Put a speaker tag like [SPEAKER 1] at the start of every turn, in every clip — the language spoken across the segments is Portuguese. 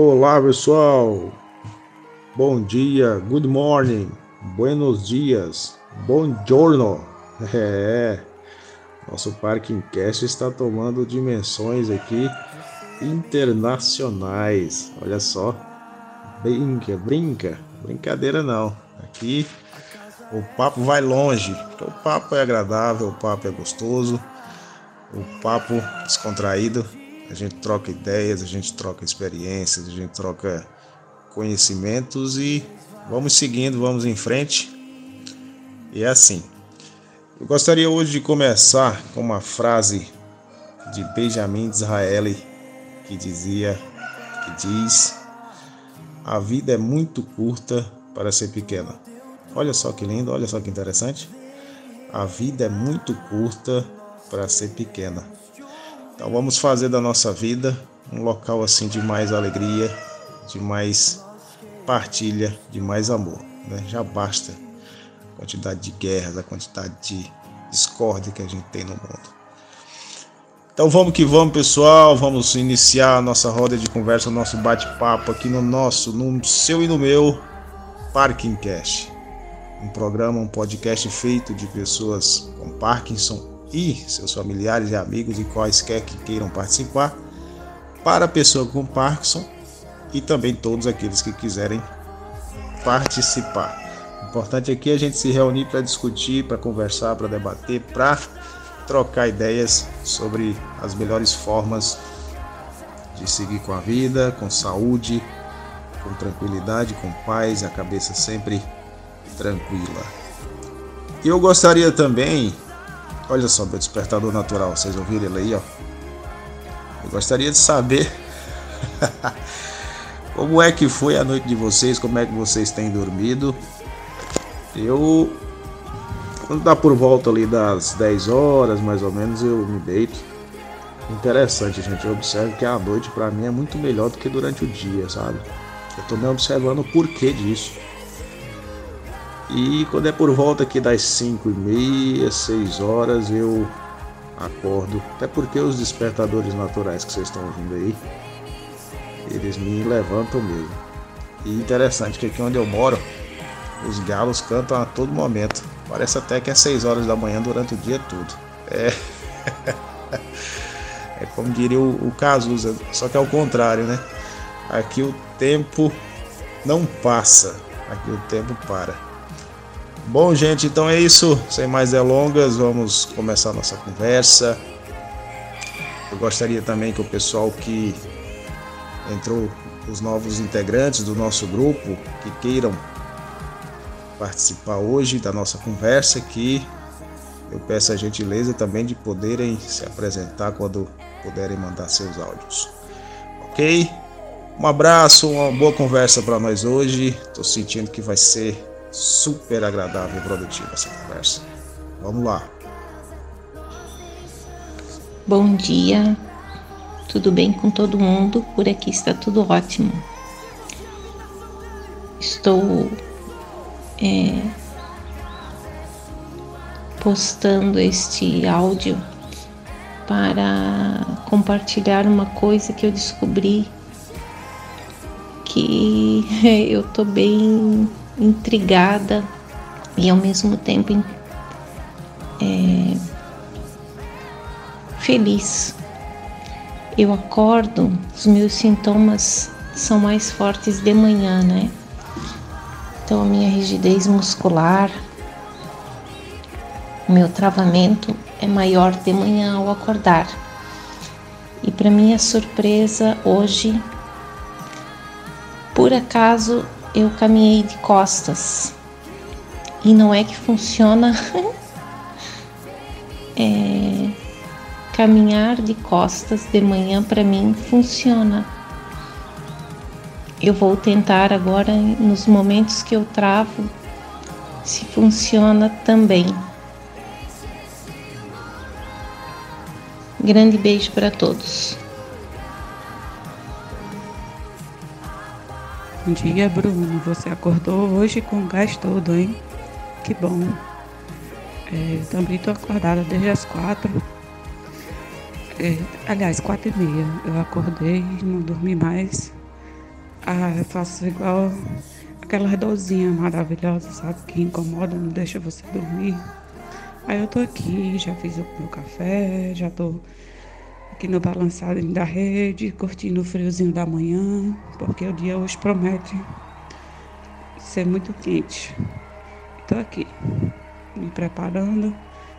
[SPEAKER 1] Olá pessoal, bom dia, good morning, buenos dias, bom giorno. É, nosso Parking Cast está tomando dimensões aqui internacionais. Olha só, brinca, brinca, brincadeira não. Aqui o papo vai longe, o papo é agradável, o papo é gostoso, o papo descontraído a gente troca ideias, a gente troca experiências, a gente troca conhecimentos e vamos seguindo, vamos em frente. E é assim. Eu gostaria hoje de começar com uma frase de Benjamin Disraeli que dizia, que diz: A vida é muito curta para ser pequena. Olha só que lindo, olha só que interessante. A vida é muito curta para ser pequena. Então vamos fazer da nossa vida um local assim de mais alegria, de mais partilha, de mais amor. Né? Já basta a quantidade de guerras, a quantidade de discórdia que a gente tem no mundo. Então vamos que vamos, pessoal. Vamos iniciar a nossa roda de conversa, nosso bate-papo aqui no nosso, no seu e no meu Parking Cast. Um programa, um podcast feito de pessoas com Parkinson e seus familiares e amigos e quaisquer que queiram participar, para a pessoa com Parkinson e também todos aqueles que quiserem participar. O importante aqui é a gente se reunir para discutir, para conversar, para debater, para trocar ideias sobre as melhores formas de seguir com a vida, com saúde, com tranquilidade, com paz, a cabeça sempre tranquila. Eu gostaria também Olha só meu despertador natural, vocês ouviram ele aí, ó. Eu gostaria de saber como é que foi a noite de vocês, como é que vocês têm dormido. Eu quando dá por volta ali das 10 horas, mais ou menos, eu me deito. Interessante, gente. Eu observo que a noite para mim é muito melhor do que durante o dia, sabe? Eu tô me observando o porquê disso. E quando é por volta aqui das 5 e meia, 6 horas, eu acordo. Até porque os despertadores naturais que vocês estão ouvindo aí, eles me levantam mesmo. E interessante que aqui onde eu moro, os galos cantam a todo momento. Parece até que é 6 horas da manhã durante o dia todo. É. é como diria o, o Cazuza, só que é o contrário, né? Aqui o tempo não passa, aqui o tempo para. Bom, gente, então é isso. Sem mais delongas, vamos começar nossa conversa. Eu gostaria também que o pessoal que entrou, os novos integrantes do nosso grupo, que queiram participar hoje da nossa conversa, que eu peço a gentileza também de poderem se apresentar quando puderem mandar seus áudios. Ok? Um abraço, uma boa conversa para nós hoje. Estou sentindo que vai ser super agradável e produtiva essa conversa. Vamos lá.
[SPEAKER 2] Bom dia, tudo bem com todo mundo? Por aqui está tudo ótimo. Estou é, postando este áudio para compartilhar uma coisa que eu descobri que eu tô bem intrigada e ao mesmo tempo é, feliz. Eu acordo, os meus sintomas são mais fortes de manhã, né? Então a minha rigidez muscular, meu travamento é maior de manhã ao acordar. E para minha surpresa, hoje, por acaso eu caminhei de costas e não é que funciona é, caminhar de costas de manhã para mim funciona. Eu vou tentar agora nos momentos que eu travo se funciona também. Grande beijo para todos.
[SPEAKER 3] Bom dia, Bruno. Você acordou hoje com o gás todo, hein? Que bom. É, também estou acordada desde as quatro. É, aliás, quatro e meia. Eu acordei, não dormi mais. Ah, eu faço igual aquelas dorzinhas maravilhosas, sabe? Que incomodam, não deixa você dormir. Aí eu tô aqui, já fiz o meu café, já tô aqui no balançadinho da rede, curtindo o friozinho da manhã, porque o dia hoje promete ser muito quente. Tô aqui, me preparando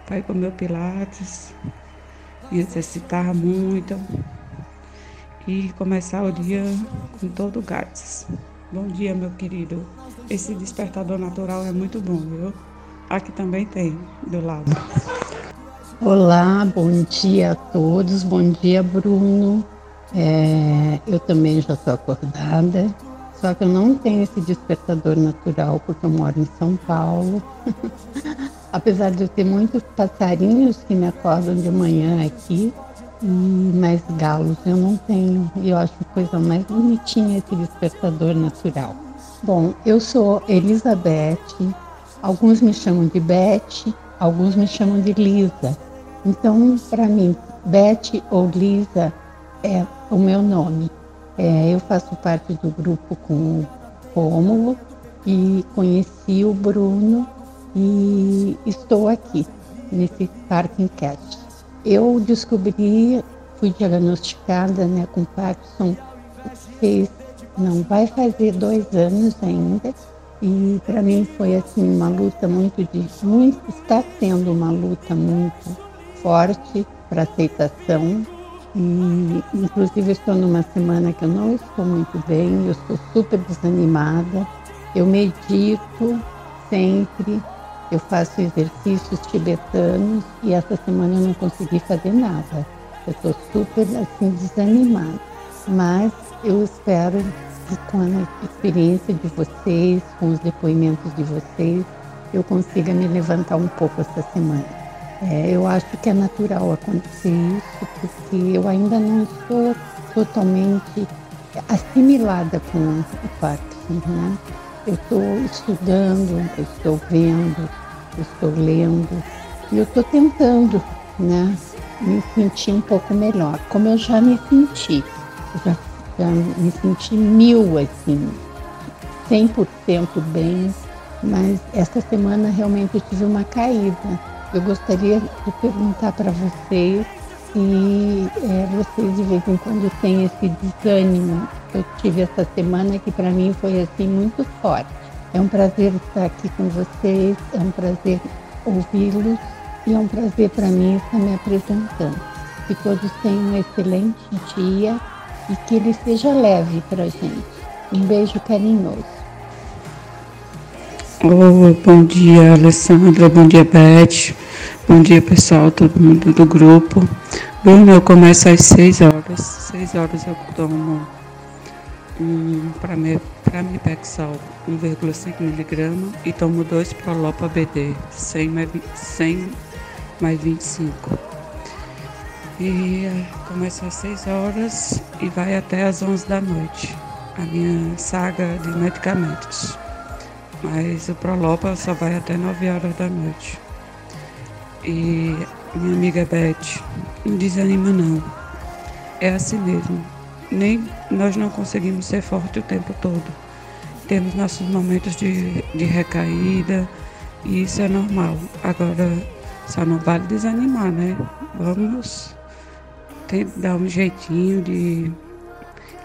[SPEAKER 3] para ir para o meu pilates, me exercitar muito e começar o dia com todo o gás. Bom dia, meu querido. Esse despertador natural é muito bom, viu? Aqui também tem, do lado.
[SPEAKER 4] Olá, bom dia a todos. Bom dia, Bruno. É, eu também já estou acordada, só que eu não tenho esse despertador natural porque eu moro em São Paulo. Apesar de eu ter muitos passarinhos que me acordam de manhã aqui, mais galos eu não tenho. E eu acho a coisa mais bonitinha esse despertador natural. Bom, eu sou Elizabeth, alguns me chamam de Beth, alguns me chamam de Lisa. Então, para mim, Beth ou Lisa é o meu nome. É, eu faço parte do grupo com o Rômulo e conheci o Bruno e estou aqui nesse Parking Cast. Eu descobri, fui diagnosticada né, com Parkinson, fez, não vai fazer dois anos ainda, e para mim foi assim uma luta muito difícil, está sendo uma luta muito forte para aceitação. E inclusive estou numa semana que eu não estou muito bem, eu estou super desanimada. Eu medito sempre, eu faço exercícios tibetanos e essa semana eu não consegui fazer nada. Eu estou super assim desanimada. Mas eu espero que com a experiência de vocês, com os depoimentos de vocês, eu consiga me levantar um pouco essa semana. É, eu acho que é natural acontecer isso, porque eu ainda não estou totalmente assimilada com o Parkinson, né? Eu estou estudando, eu estou vendo, eu estou lendo e eu estou tentando, né, me sentir um pouco melhor, como eu já me senti. já, já me senti mil, assim, 100% bem, mas essa semana realmente eu tive uma caída. Eu gostaria de perguntar para vocês se é, vocês de vez em quando têm esse desânimo que eu tive essa semana que para mim foi assim muito forte. É um prazer estar aqui com vocês, é um prazer ouvi-los e é um prazer para mim estar me apresentando. Que todos tenham um excelente dia e que ele seja leve para a gente. Um beijo carinhoso.
[SPEAKER 3] Oh, bom dia, Alessandra. Bom dia, Beth. Bom dia, pessoal, todo mundo do grupo. Bruno, eu começo às 6 horas. 6 horas eu tomo um, para mim, para Mipexal 1,5 mg e tomo 2 Prolopa BD 100 mais, 100 mais 25. E eh, começa às 6 horas e vai até às 11 da noite. A minha saga de medicamentos. Mas o Prolopa só vai até 9 horas da noite. E minha amiga Beth, não desanima não. É assim mesmo nem nós não conseguimos ser fortes o tempo todo. Temos nossos momentos de, de recaída e isso é normal. Agora, só não vale desanimar, né? Vamos dar um jeitinho de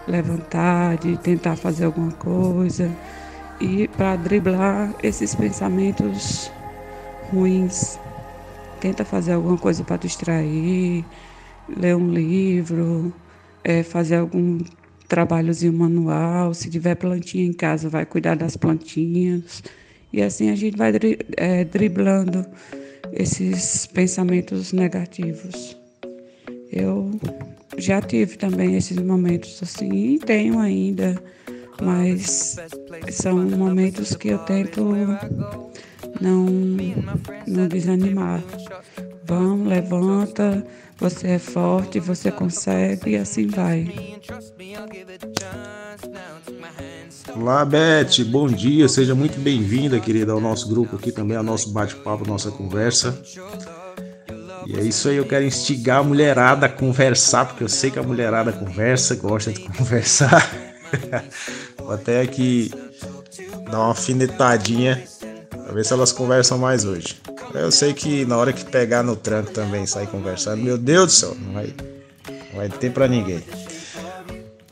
[SPEAKER 3] levantar, de tentar fazer alguma coisa e para driblar esses pensamentos ruins. Tenta fazer alguma coisa para distrair, ler um livro, é, fazer algum trabalhozinho manual, se tiver plantinha em casa, vai cuidar das plantinhas. E assim a gente vai é, driblando esses pensamentos negativos. Eu já tive também esses momentos assim, e tenho ainda, mas são momentos que eu tento não, não desanimar. Vamos, levanta, você é forte, você consegue e assim vai.
[SPEAKER 1] Olá, Beth, bom dia, seja muito bem-vinda, querida, ao nosso grupo aqui também, ao nosso bate-papo, nossa conversa. E é isso aí, eu quero instigar a mulherada a conversar, porque eu sei que a mulherada conversa, gosta de conversar. Vou até aqui dar uma alfinetadinha pra ver se elas conversam mais hoje. Eu sei que na hora que pegar no tranco também sair conversando, meu Deus do céu, não vai, não vai ter pra ninguém.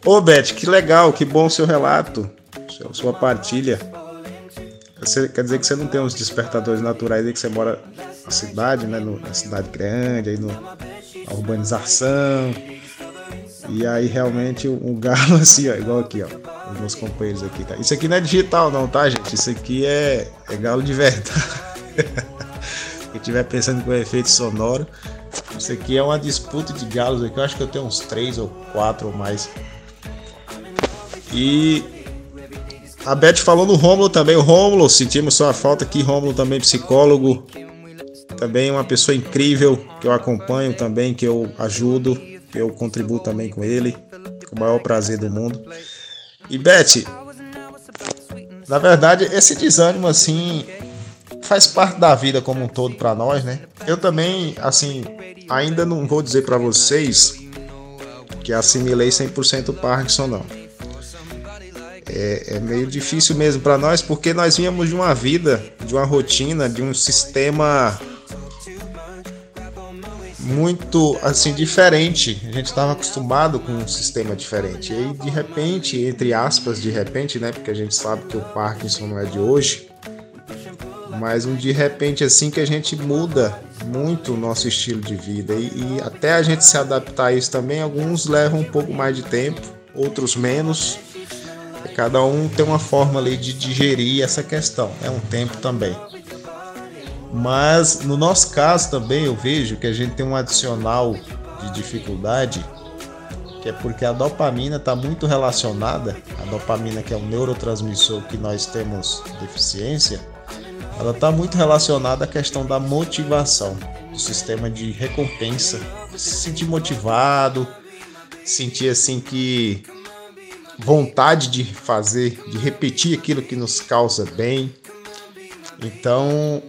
[SPEAKER 1] Ô Beth, que legal, que bom seu relato, sua partilha. Você, quer dizer que você não tem uns despertadores naturais aí que você mora na cidade, né? No, na cidade grande, aí no, na urbanização. E aí realmente o, galo assim, ó, igual aqui, ó. Os meus companheiros aqui, tá? Isso aqui não é digital não, tá, gente? Isso aqui é, é galo de verdade. Quem estiver pensando com efeito sonoro, isso aqui é uma disputa de galos aqui. Eu acho que eu tenho uns três ou quatro ou mais e a Beth falou no Rômulo também. O Rômulo, sentimos sua falta aqui. Rômulo também psicólogo. Também uma pessoa incrível que eu acompanho também, que eu ajudo, eu contribuo também com ele. Com o maior prazer do mundo. E Beth, na verdade, esse desânimo assim faz parte da vida como um todo para nós, né? Eu também, assim, ainda não vou dizer para vocês que assimilei 100% Parkinson não é, é meio difícil mesmo para nós, porque nós vínhamos de uma vida, de uma rotina, de um sistema muito assim diferente. A gente estava acostumado com um sistema diferente. E aí, de repente, entre aspas, de repente, né? Porque a gente sabe que o Parkinson não é de hoje. Mas um de repente assim que a gente muda muito o nosso estilo de vida e, e até a gente se adaptar a isso também, alguns levam um pouco mais de tempo, outros menos. Cada um tem uma forma ali de digerir essa questão, é um tempo também. Mas no nosso caso também eu vejo que a gente tem um adicional de dificuldade, que é porque a dopamina está muito relacionada, a dopamina que é um neurotransmissor que nós temos deficiência, ela está muito relacionada à questão da motivação, do sistema de recompensa, se sentir motivado, sentir assim que vontade de fazer, de repetir aquilo que nos causa bem. Então,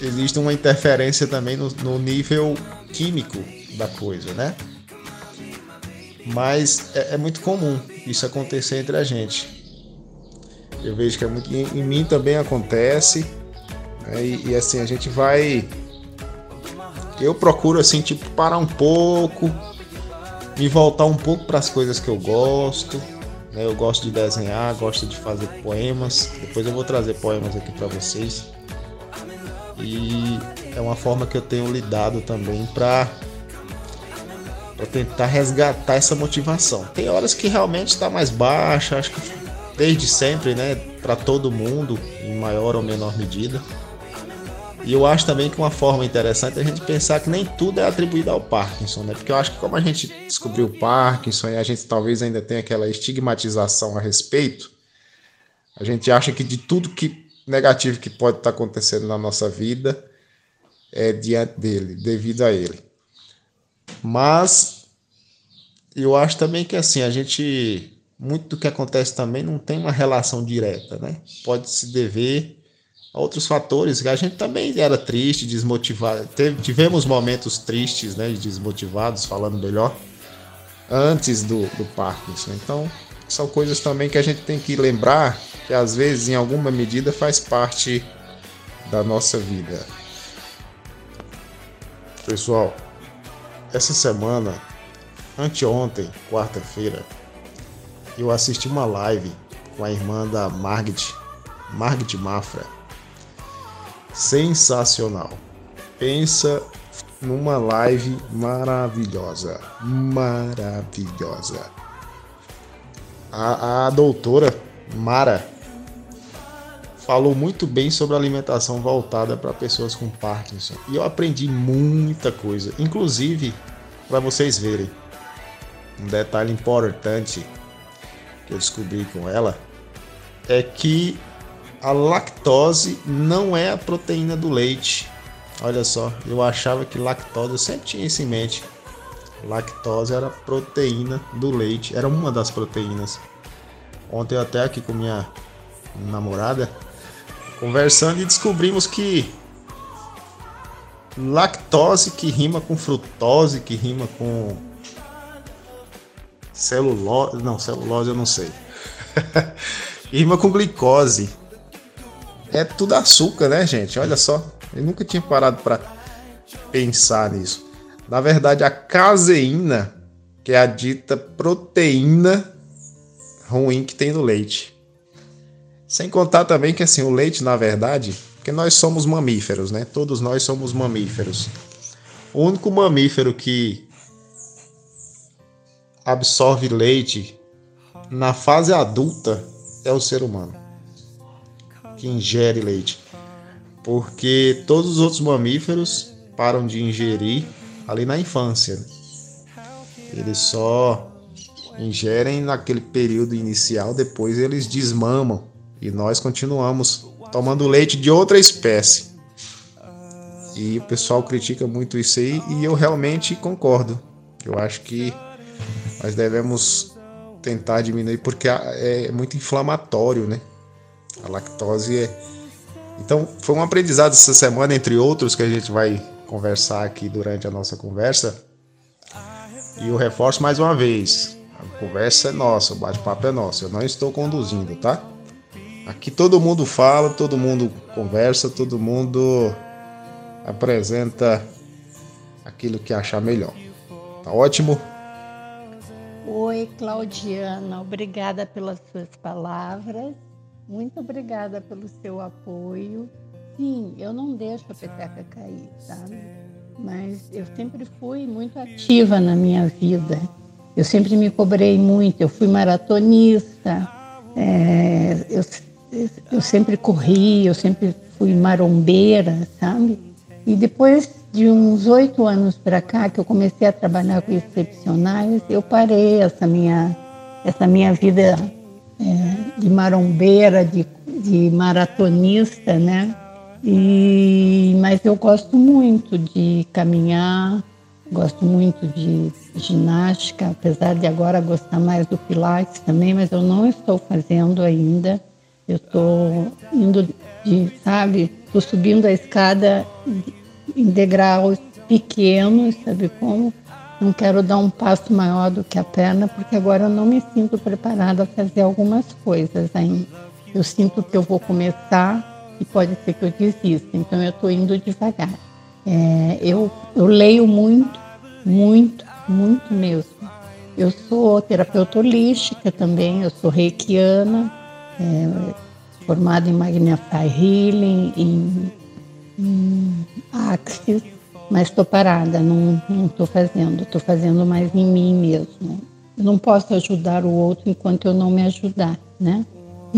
[SPEAKER 1] existe uma interferência também no, no nível químico da coisa, né? Mas é, é, muito comum isso acontecer entre a gente. Eu vejo que é muito, em, em mim também acontece. Né? E, e assim, a gente vai. Eu procuro assim, tipo, parar um pouco, me voltar um pouco para as coisas que eu gosto né? Eu gosto de desenhar, gosto de fazer poemas. Depois eu vou trazer poemas aqui para vocês. E é uma forma que eu tenho lidado também para tentar resgatar essa motivação. Tem horas que realmente está mais baixa, acho que desde sempre, né, para todo mundo, em maior ou menor medida. E eu acho também que uma forma interessante é a gente pensar que nem tudo é atribuído ao Parkinson, né? Porque eu acho que como a gente descobriu o Parkinson e a gente talvez ainda tenha aquela estigmatização a respeito, a gente acha que de tudo que negativo que pode estar acontecendo na nossa vida é diante dele, devido a ele. Mas eu acho também que assim, a gente muito do que acontece também não tem uma relação direta, né? Pode se dever outros fatores. A gente também era triste, desmotivado. Teve, tivemos momentos tristes, né, desmotivados, falando melhor, antes do, do Parkinson. Então, são coisas também que a gente tem que lembrar que às vezes, em alguma medida, faz parte da nossa vida. Pessoal, essa semana, anteontem, quarta-feira, eu assisti uma live com a irmã da Margit, Margit Mafra sensacional. Pensa numa live maravilhosa, maravilhosa. A, a doutora Mara falou muito bem sobre alimentação voltada para pessoas com Parkinson e eu aprendi muita coisa, inclusive para vocês verem um detalhe importante que eu descobri com ela é que a lactose não é a proteína do leite. Olha só, eu achava que lactose, eu sempre tinha isso em mente. Lactose era proteína do leite, era uma das proteínas. Ontem eu até aqui com minha namorada conversando e descobrimos que lactose que rima com frutose, que rima com celulose, não, celulose eu não sei. rima com glicose. É tudo açúcar, né, gente? Olha só. Eu nunca tinha parado para pensar nisso. Na verdade, a caseína, que é a dita proteína ruim que tem no leite. Sem contar também que assim, o leite, na verdade, porque nós somos mamíferos, né? Todos nós somos mamíferos. O único mamífero que absorve leite na fase adulta é o ser humano que ingere leite. Porque todos os outros mamíferos param de ingerir ali na infância. Eles só ingerem naquele período inicial, depois eles desmamam e nós continuamos tomando leite de outra espécie. E o pessoal critica muito isso aí e eu realmente concordo. Eu acho que nós devemos tentar diminuir porque é muito inflamatório, né? A lactose é. Então, foi um aprendizado essa semana, entre outros, que a gente vai conversar aqui durante a nossa conversa. E eu reforço mais uma vez: a conversa é nossa, o bate-papo é nosso. Eu não estou conduzindo, tá? Aqui todo mundo fala, todo mundo conversa, todo mundo apresenta aquilo que achar melhor. Tá ótimo?
[SPEAKER 4] Oi, Claudiana, obrigada pelas suas palavras. Muito obrigada pelo seu apoio. Sim, eu não deixo a peteca cair, sabe? Mas eu sempre fui muito ativa na minha vida. Eu sempre me cobrei muito. Eu fui maratonista. É, eu, eu sempre corri, eu sempre fui marombeira, sabe? E depois de uns oito anos para cá, que eu comecei a trabalhar com excepcionais, eu parei essa minha, essa minha vida é, de marombeira, de, de maratonista, né? E, mas eu gosto muito de caminhar, gosto muito de ginástica, apesar de agora gostar mais do Pilates também, mas eu não estou fazendo ainda. Eu estou indo de, sabe, estou subindo a escada em degraus pequenos, sabe como? não quero dar um passo maior do que a perna, porque agora eu não me sinto preparada a fazer algumas coisas ainda. Eu sinto que eu vou começar e pode ser que eu desista, então eu estou indo devagar. É, eu, eu leio muito, muito, muito mesmo. Eu sou terapeuta holística também, eu sou reikiana, é, formada em Magnify Healing, em, em Axis, mas estou parada, não estou fazendo, estou fazendo mais em mim mesmo. Eu não posso ajudar o outro enquanto eu não me ajudar, né?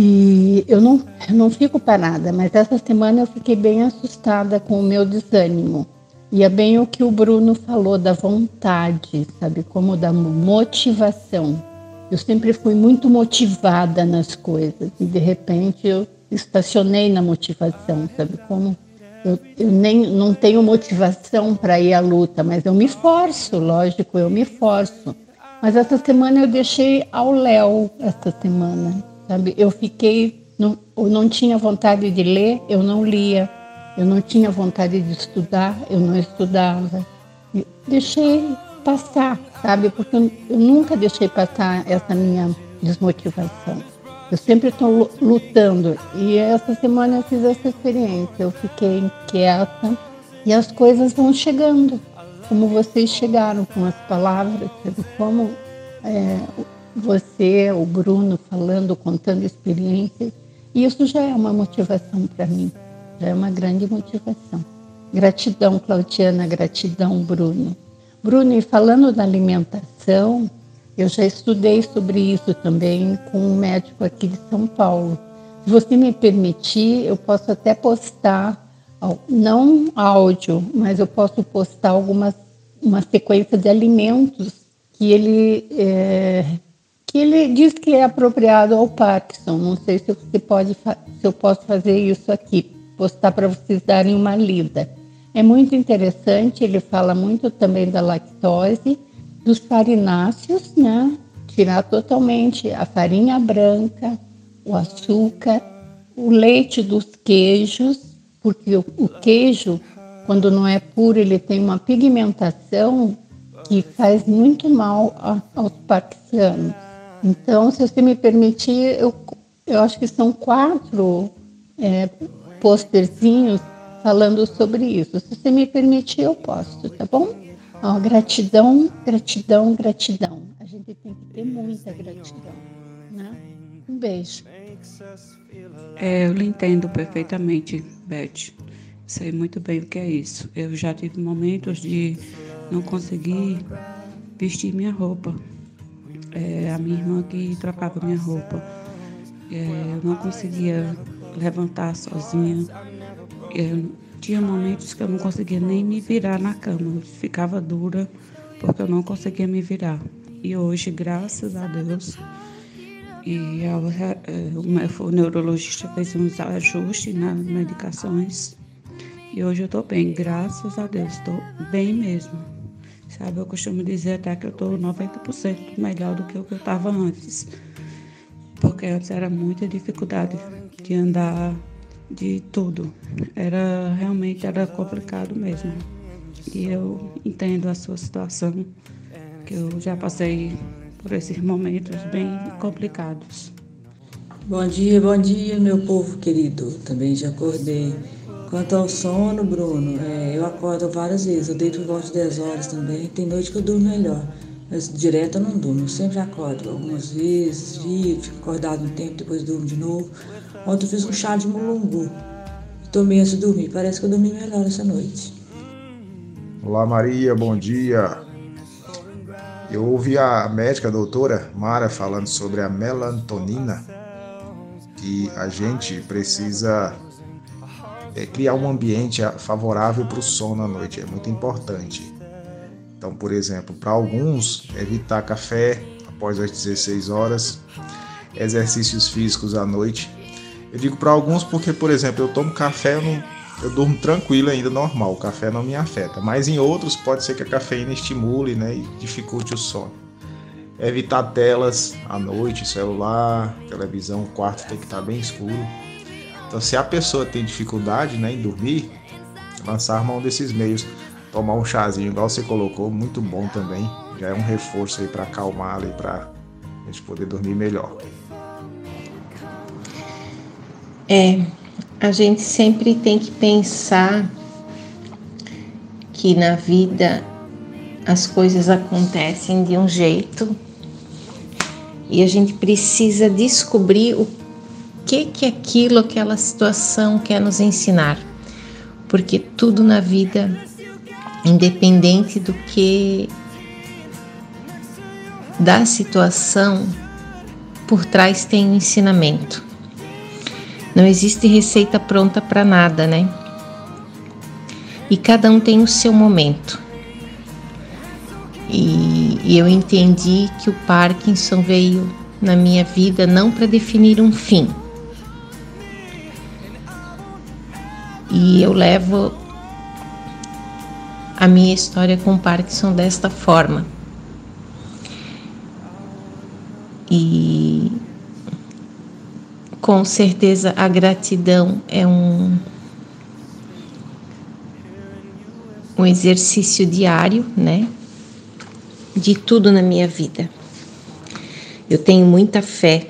[SPEAKER 4] E eu não, eu não fico parada, mas essa semana eu fiquei bem assustada com o meu desânimo. E é bem o que o Bruno falou da vontade, sabe? Como da motivação. Eu sempre fui muito motivada nas coisas e de repente eu estacionei na motivação, sabe? Como eu, eu nem não tenho motivação para ir à luta, mas eu me esforço, lógico, eu me esforço. Mas essa semana eu deixei ao Léo essa semana, sabe? Eu fiquei, não, eu não tinha vontade de ler, eu não lia. Eu não tinha vontade de estudar, eu não estudava. Eu deixei passar, sabe? Porque eu, nunca deixei passar essa minha desmotivação. Eu sempre estou lutando. E essa semana eu fiz essa experiência. Eu fiquei inquieta e as coisas vão chegando, como vocês chegaram com as palavras, como é, você, o Bruno, falando, contando experiências. Isso já é uma motivação para mim, já é uma grande motivação. Gratidão, Claudiana, gratidão, Bruno. Bruno, e falando da alimentação, eu já estudei sobre isso também com um médico aqui de São Paulo. Se você me permitir, eu posso até postar, não áudio, mas eu posso postar algumas uma sequência de alimentos que ele é, que ele diz que é apropriado ao Parkinson. Não sei se você pode se eu posso fazer isso aqui, postar para vocês darem uma lida. É muito interessante. Ele fala muito também da lactose dos farináceos, né? Tirar totalmente a farinha branca, o açúcar, o leite dos queijos, porque o, o queijo, quando não é puro, ele tem uma pigmentação que faz muito mal a, aos parquianos. Então, se você me permitir, eu, eu acho que são quatro é, posterzinhos falando sobre isso. Se você me permitir, eu posso, tá bom? Ó, gratidão, gratidão, gratidão. A gente tem que ter muita gratidão, né? Um beijo.
[SPEAKER 3] É, eu lhe entendo perfeitamente, Beth. Sei muito bem o que é isso. Eu já tive momentos de não conseguir vestir minha roupa. É, a minha irmã que trocava minha roupa. É, eu não conseguia levantar sozinha. Eu, tinha momentos que eu não conseguia nem me virar na cama. Ficava dura porque eu não conseguia me virar. E hoje, graças a Deus, e o, o neurologista fez uns ajustes nas medicações. E hoje eu estou bem, graças a Deus, estou bem mesmo. Sabe, eu costumo dizer até que eu estou 90% melhor do que o que eu estava antes. Porque antes era muita dificuldade de andar, de tudo. Era realmente era complicado mesmo. E eu entendo a sua situação, que eu já passei por esses momentos bem complicados.
[SPEAKER 5] Bom dia, bom dia, meu povo querido. Também já acordei. Quanto ao sono, Bruno, é, eu acordo várias vezes. Eu deito por volta de 10 horas também. Tem noite que eu durmo melhor. Mas direto eu não durmo. Eu sempre acordo algumas vezes, dia, fico acordado um tempo, depois durmo de novo. Ontem eu fiz um chá de mulungu. Tomei antes de dormir. Parece que eu dormi melhor essa noite.
[SPEAKER 1] Olá, Maria, bom dia. Eu ouvi a médica a doutora Mara falando sobre a melatonina, que a gente precisa é, criar um ambiente favorável para o sono à noite, é muito importante. Então, por exemplo, para alguns, evitar café após as 16 horas, exercícios físicos à noite. Eu digo para alguns porque, por exemplo, eu tomo café, eu não eu durmo tranquilo ainda, normal, o café não me afeta. Mas em outros pode ser que a cafeína estimule né, e dificulte o sono. Evitar telas à noite, celular, televisão, o quarto tem que estar bem escuro. Então se a pessoa tem dificuldade né, em dormir, lançar mão desses meios. Tomar um chazinho, igual você colocou, muito bom também. Já é um reforço aí para acalmá-la e para a gente poder dormir melhor.
[SPEAKER 2] É, a gente sempre tem que pensar que na vida as coisas acontecem de um jeito e a gente precisa descobrir o que que aquilo, aquela situação quer nos ensinar. Porque tudo na vida, independente do que da situação, por trás tem um ensinamento. Não existe receita pronta para nada, né? E cada um tem o seu momento. E, e eu entendi que o Parkinson veio na minha vida não para definir um fim. E eu levo a minha história com Parkinson desta forma. E com certeza a gratidão é um, um exercício diário, né? De tudo na minha vida. Eu tenho muita fé.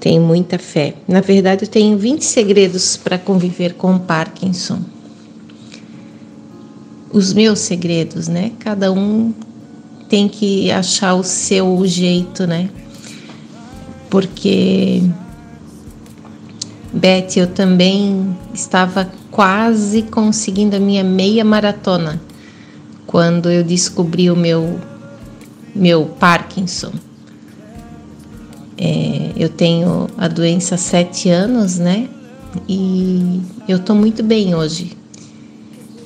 [SPEAKER 2] Tenho muita fé. Na verdade, eu tenho 20 segredos para conviver com o Parkinson. Os meus segredos, né? Cada um tem que achar o seu jeito, né? porque Beth, eu também estava quase conseguindo a minha meia maratona quando eu descobri o meu meu Parkinson. É, eu tenho a doença há sete anos, né? E eu tô muito bem hoje,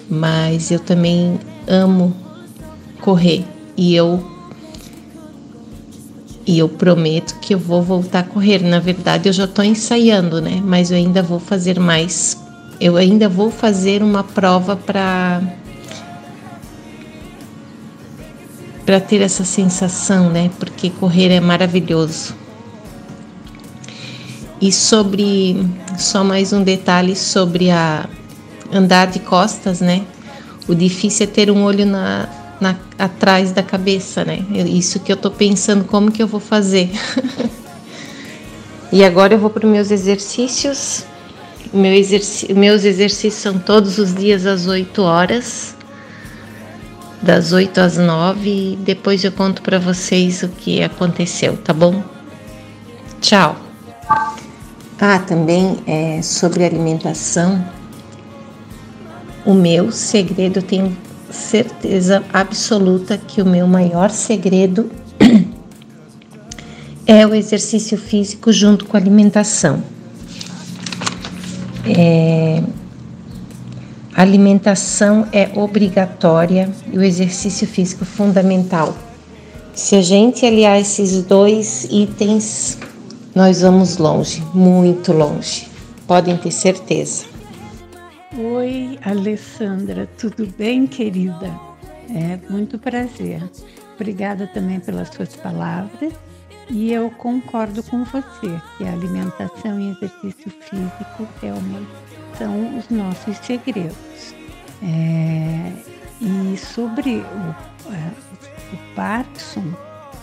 [SPEAKER 2] mas eu também amo correr e eu e eu prometo que eu vou voltar a correr. Na verdade, eu já estou ensaiando, né? Mas eu ainda vou fazer mais. Eu ainda vou fazer uma prova para para ter essa sensação, né? Porque correr é maravilhoso. E sobre só mais um detalhe sobre a andar de costas, né? O difícil é ter um olho na na, atrás da cabeça, né? Isso que eu tô pensando, como que eu vou fazer. e agora eu vou para meus exercícios. Meu exerc meus exercícios são todos os dias às 8 horas, das 8 às 9, e depois eu conto para vocês o que aconteceu, tá bom? Tchau! Ah, também é, sobre alimentação, o meu segredo, eu tenho certeza absoluta que o meu maior segredo é o exercício físico junto com a alimentação. É, alimentação é obrigatória e o exercício físico fundamental. Se a gente aliar esses dois itens, nós vamos longe, muito longe. Podem ter certeza.
[SPEAKER 4] Oi, Alessandra, tudo bem, querida? É muito prazer. Obrigada também pelas suas palavras. E eu concordo com você que a alimentação e exercício físico realmente são os nossos segredos. É, e sobre o, é, o Parkinson,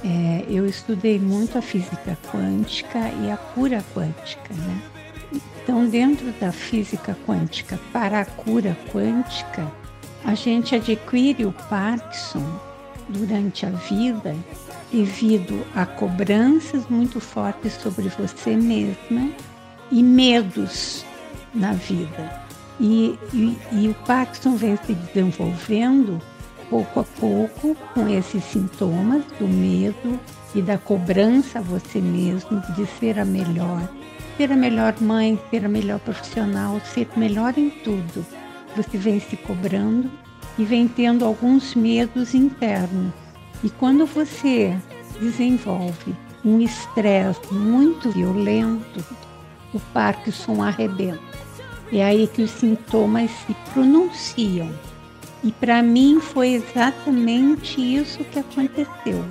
[SPEAKER 4] é, eu estudei muito a física quântica e a cura quântica, né? Então, dentro da física quântica para a cura quântica, a gente adquire o Parkinson durante a vida devido a cobranças muito fortes sobre você mesma e medos na vida. E, e, e o Parkinson vem se desenvolvendo pouco a pouco com esses sintomas do medo e da cobrança a você mesmo de ser a melhor ser a melhor mãe, ser a melhor profissional, ser melhor em tudo. Você vem se cobrando e vem tendo alguns medos internos. E quando você desenvolve um estresse muito violento, o Parkinson arrebenta. É aí que os sintomas se pronunciam. E para mim foi exatamente isso que aconteceu.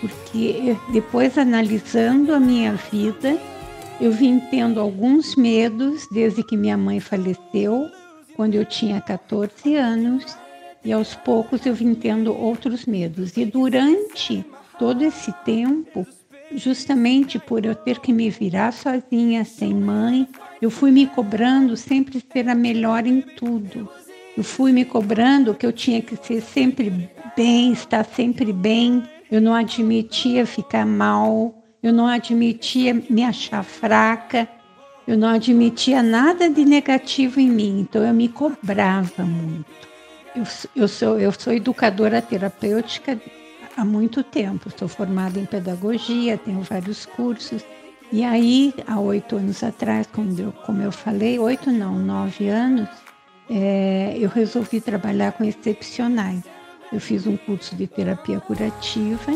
[SPEAKER 4] Porque depois analisando a minha vida, eu vim tendo alguns medos desde que minha mãe faleceu, quando eu tinha 14 anos, e aos poucos eu vim tendo outros medos. E durante todo esse tempo, justamente por eu ter que me virar sozinha, sem mãe, eu fui me cobrando sempre ser a melhor em tudo. Eu fui me cobrando que eu tinha que ser sempre bem, estar sempre bem. Eu não admitia ficar mal, eu não admitia me achar fraca, eu não admitia nada de negativo em mim, então eu me cobrava muito. Eu, eu, sou, eu sou educadora terapêutica há muito tempo, sou formada em pedagogia, tenho vários cursos. E aí, há oito anos atrás, como eu, como eu falei, oito não, nove anos, é, eu resolvi trabalhar com excepcionais. Eu fiz um curso de terapia curativa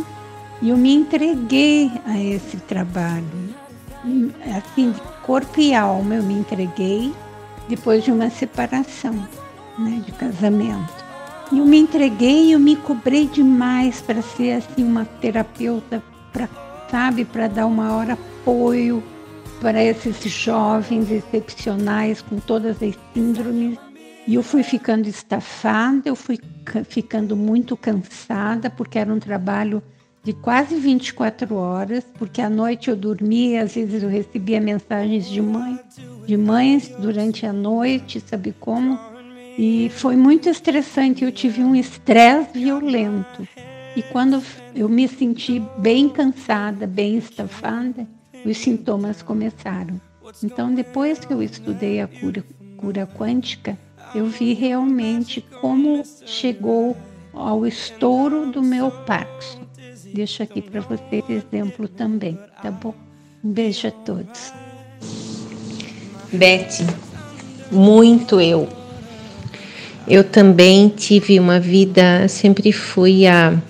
[SPEAKER 4] e eu me entreguei a esse trabalho. Assim, de corpo e alma eu me entreguei depois de uma separação, né, de casamento. E eu me entreguei e eu me cobrei demais para ser assim uma terapeuta, para sabe, para dar o maior apoio para esses jovens excepcionais com todas as síndromes. E eu fui ficando estafada, eu fui ficando muito cansada, porque era um trabalho de quase 24 horas, porque à noite eu dormia, às vezes eu recebia mensagens de mãe, de mães durante a noite, sabe como? E foi muito estressante, eu tive um estresse violento. E quando eu me senti bem cansada, bem estafada, os sintomas começaram. Então, depois que eu estudei a cura, cura quântica, eu vi realmente como chegou ao estouro do meu Parkinson deixo aqui para você exemplo também, tá bom? Um beijo a todos.
[SPEAKER 2] Beth, muito eu. Eu também tive uma vida, sempre fui a,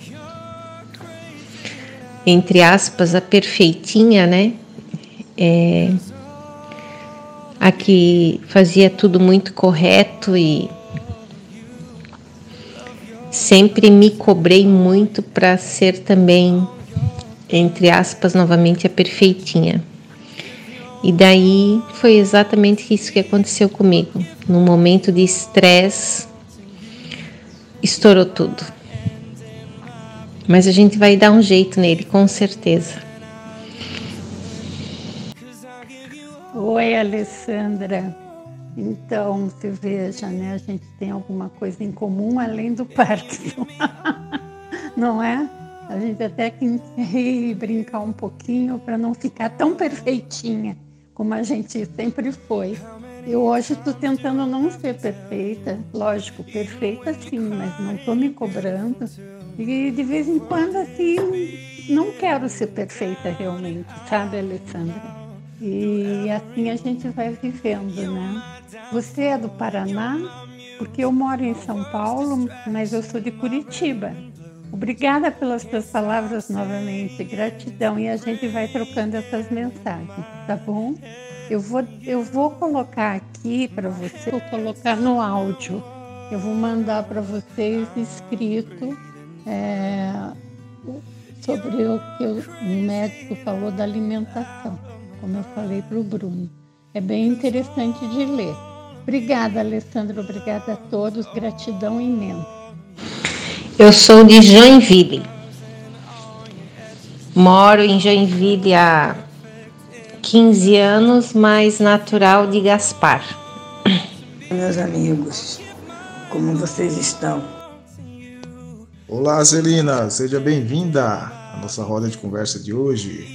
[SPEAKER 2] entre aspas, a perfeitinha, né? É, a que fazia tudo muito correto e sempre me cobrei muito para ser também, entre aspas, novamente a perfeitinha. E daí foi exatamente isso que aconteceu comigo. Num momento de estresse, estourou tudo. Mas a gente vai dar um jeito nele, com certeza.
[SPEAKER 4] Oi, Alessandra. Então, você veja, né? A gente tem alguma coisa em comum além do Parkinson. não é? A gente até que rir e brincar um pouquinho para não ficar tão perfeitinha como a gente sempre foi. Eu hoje estou tentando não ser perfeita, lógico, perfeita sim, mas não estou me cobrando. E de vez em quando, assim, não quero ser perfeita realmente, sabe, Alessandra? E assim a gente vai vivendo, né? Você é do Paraná? Porque eu moro em São Paulo, mas eu sou de Curitiba. Obrigada pelas suas palavras novamente, gratidão. E a gente vai trocando essas mensagens, tá bom? Eu vou, eu vou colocar aqui para você, vou colocar no áudio. Eu vou mandar para vocês escrito é, sobre o que o médico falou da alimentação, como eu falei para o Bruno. É bem interessante de ler. Obrigada, Alessandra. Obrigada a todos. Gratidão imensa.
[SPEAKER 2] Eu sou de Joinville. Moro em Joinville há 15 anos, mas natural de Gaspar.
[SPEAKER 6] Meus amigos, como vocês estão?
[SPEAKER 1] Olá, Celina, seja bem-vinda à nossa roda de conversa de hoje.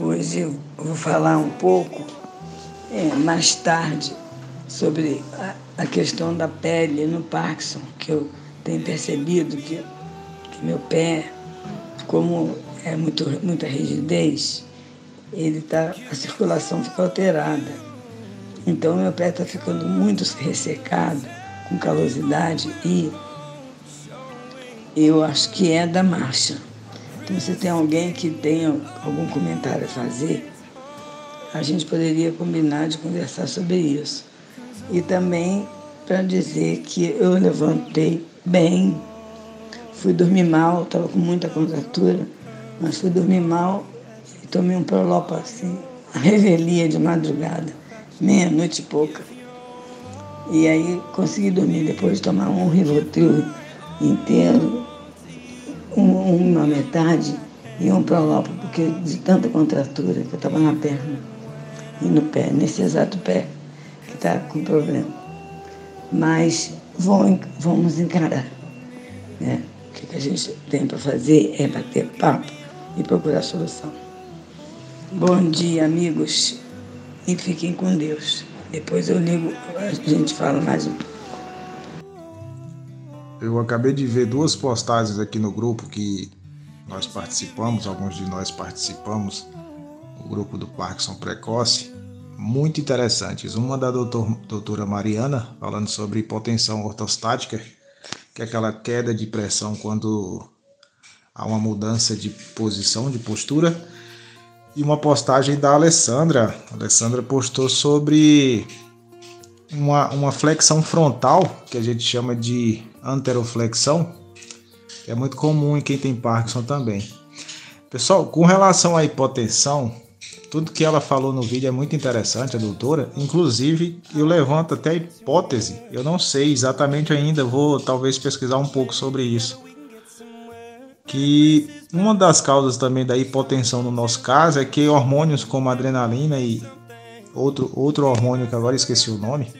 [SPEAKER 6] Hoje eu vou falar um pouco é, mais tarde sobre a, a, questão da pele no Parkinson, que eu tenho percebido que, que meu pé, como é muito, muita rigidez, ele tá, a circulação fica alterada. Então meu pé está ficando muito ressecado, com calosidade e eu acho que é da marcha. Então se tem alguém que tenha algum comentário a fazer, a gente poderia combinar de conversar sobre isso. E também para dizer que eu levantei bem, fui dormir mal, estava com muita contratura, mas fui dormir mal e tomei um prolopa assim, a revelia de madrugada, meia-noite e pouca. E aí consegui dormir depois de tomar um Rivotril inteiro, um, uma metade e um prolopa, porque de tanta contratura que eu estava na perna e no pé, nesse exato pé que está com problema. Mas vão, vamos encarar. Né? O que a gente tem para fazer é bater papo e procurar solução. Bom dia, amigos, e fiquem com Deus. Depois eu ligo, a gente fala mais um pouco.
[SPEAKER 1] Eu acabei de ver duas postagens aqui no grupo que nós participamos, alguns de nós participamos, o grupo do Parkinson Precoce, muito interessantes. Uma da doutor, doutora Mariana, falando sobre hipotensão ortostática, que é aquela queda de pressão quando há uma mudança de posição, de postura. E uma postagem da Alessandra. A Alessandra postou sobre uma, uma flexão frontal, que a gente chama de anteroflexão, que é muito comum em quem tem Parkinson também. Pessoal, com relação à hipotensão, tudo que ela falou no vídeo é muito interessante, a doutora. Inclusive, eu levanto até a hipótese, eu não sei exatamente ainda, vou talvez pesquisar um pouco sobre isso. Que uma das causas também da hipotensão no nosso caso é que hormônios como adrenalina e outro, outro hormônio que agora esqueci o nome,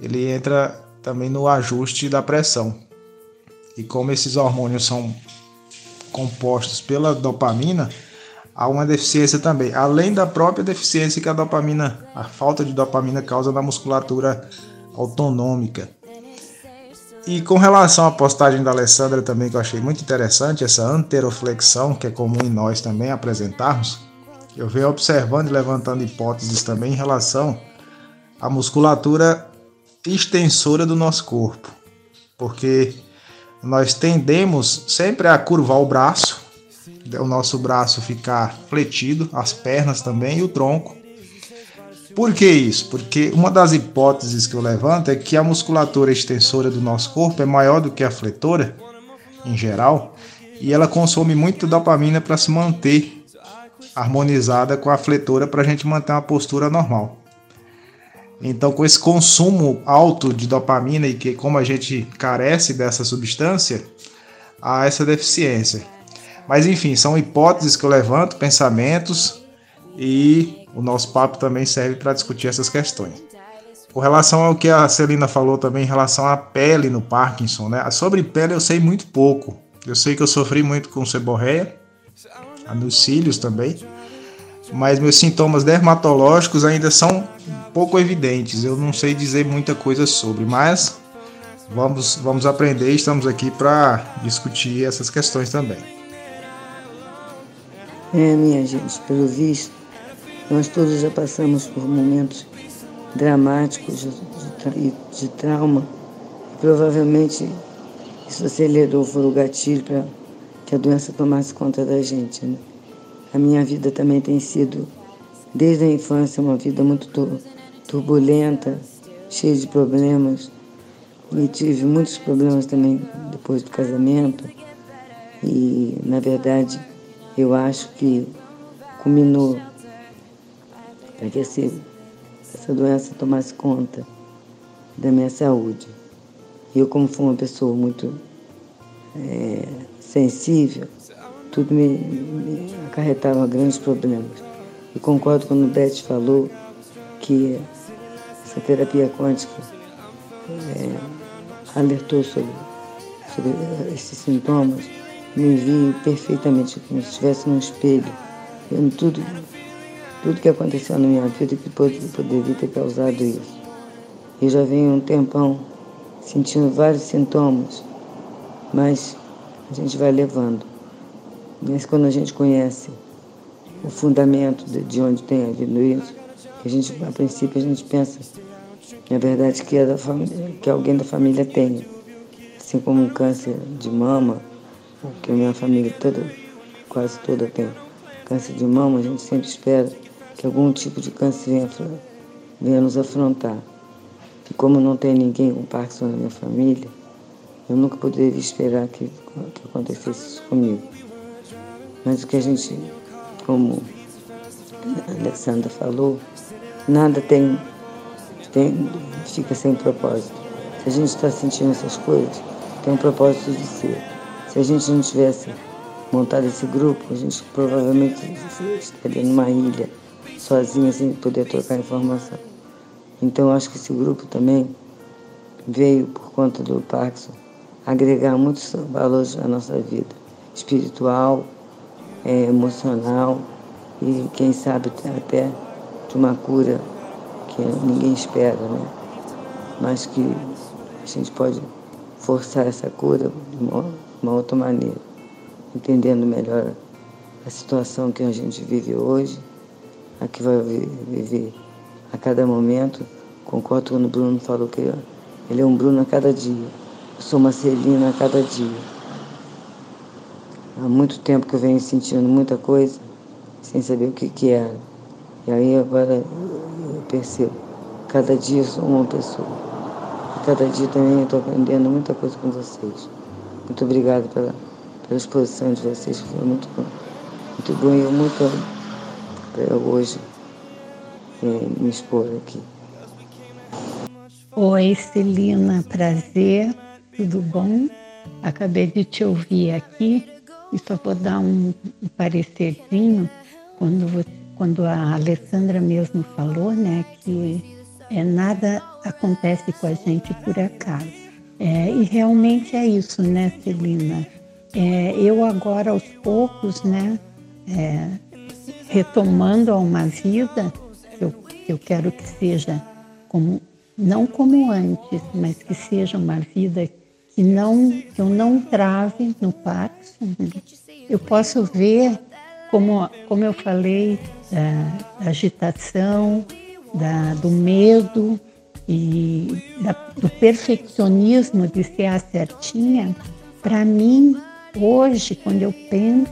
[SPEAKER 1] ele entra também no ajuste da pressão. E como esses hormônios são compostos pela dopamina, há uma deficiência também, além da própria deficiência que a dopamina, a falta de dopamina causa na musculatura autonômica. E com relação à postagem da Alessandra também que eu achei muito interessante, essa anteroflexão que é comum em nós também apresentarmos, eu venho observando e levantando hipóteses também em relação à musculatura extensora do nosso corpo, porque nós tendemos sempre a curvar o braço, o nosso braço ficar fletido, as pernas também e o tronco. Por que isso? Porque uma das hipóteses que eu levanto é que a musculatura extensora do nosso corpo é maior do que a fletora, em geral, e ela consome muito dopamina para se manter harmonizada com a fletora para a gente manter uma postura normal. Então, com esse consumo alto de dopamina e que como a gente carece dessa substância, a essa deficiência. Mas enfim, são hipóteses que eu levanto, pensamentos e o nosso papo também serve para discutir essas questões. Com relação ao que a Celina falou também em relação à pele no Parkinson, né? Sobre pele eu sei muito pouco. Eu sei que eu sofri muito com seborreia, nos cílios também, mas meus sintomas dermatológicos ainda são pouco evidentes. Eu não sei dizer muita coisa sobre, mas vamos, vamos aprender. Estamos aqui para discutir essas questões também.
[SPEAKER 6] É, minha gente, pelo visto, nós todos já passamos por momentos dramáticos de, de, de trauma. Provavelmente isso acelerou, foi o gatilho para que a doença tomasse conta da gente. Né? A minha vida também tem sido, desde a infância, uma vida muito turbulenta, cheia de problemas. E tive muitos problemas também depois do casamento. E, na verdade, eu acho que culminou para que esse, essa doença tomasse conta da minha saúde. Eu, como fui uma pessoa muito é, sensível, tudo me, me acarretava grandes problemas. E concordo quando o Beth falou que essa terapia quântica é, alertou sobre, sobre esses sintomas, me vi perfeitamente como se estivesse num espelho, vendo tudo, tudo que aconteceu na minha vida que poderia ter causado isso. Eu já venho um tempão sentindo vários sintomas, mas a gente vai levando. Mas quando a gente conhece o fundamento de, de onde tem havido isso, a gente, a princípio a gente pensa, na verdade, que, é da família, que alguém da família tem. Assim como um câncer de mama, que a minha família toda, quase toda tem câncer de mama, a gente sempre espera que algum tipo de câncer venha, venha nos afrontar. E como não tem ninguém com Parkinson na minha família, eu nunca poderia esperar que, que acontecesse isso comigo. Mas o que a gente, como a Alessandra falou, nada tem, tem fica sem propósito. Se a gente está sentindo essas coisas, tem um propósito de ser. Se a gente não tivesse montado esse grupo, a gente provavelmente estaria numa ilha, sozinha, sem poder trocar informação. Então, acho que esse grupo também veio, por conta do Parkinson, agregar muitos valores à nossa vida espiritual, é, emocional e, quem sabe, até de uma cura que ninguém espera, né? Mas que a gente pode forçar essa cura de uma, uma outra maneira, entendendo melhor a situação que a gente vive hoje, a que vai viver a cada momento. Concordo quando o Bruno falou que ele é um Bruno a cada dia. Eu sou uma Celina a cada dia. Há muito tempo que eu venho sentindo muita coisa sem saber o que, que era. E aí agora eu percebo, cada dia eu sou uma pessoa. E cada dia também estou aprendendo muita coisa com vocês. Muito obrigada pela, pela exposição de vocês, foi muito bom. Muito bom e eu muito para hoje é, me expor aqui.
[SPEAKER 4] Oi, Celina, prazer, tudo bom? Acabei de te ouvir aqui e só vou dar um, parecerzinho quando, quando a Alessandra mesmo falou, né, que é, nada acontece com a gente por acaso. É, e realmente é isso, né, Celina? É, eu agora, aos poucos, né, é, retomando a uma vida, eu, eu quero que seja como, não como antes, mas que seja uma vida que não eu não trave no Parkinson. Eu posso ver como como eu falei da, da agitação, da, do medo e da, do perfeccionismo de ser a certinha. Para mim, hoje, quando eu penso,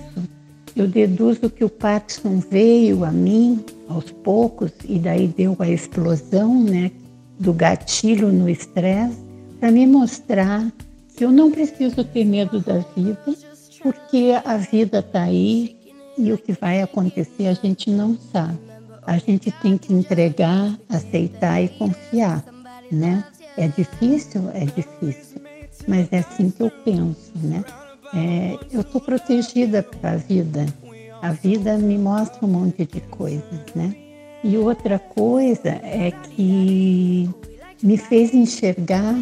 [SPEAKER 4] eu deduzo que o Parkinson veio a mim aos poucos e daí deu a explosão, né, do gatilho no estresse para me mostrar eu não preciso ter medo da vida, porque a vida está aí e o que vai acontecer a gente não sabe. A gente tem que entregar, aceitar e confiar, né? É difícil? É difícil. Mas é assim que eu penso, né? é, eu estou protegida para a vida. A vida me mostra um monte de coisas, né? E outra coisa é que me fez enxergar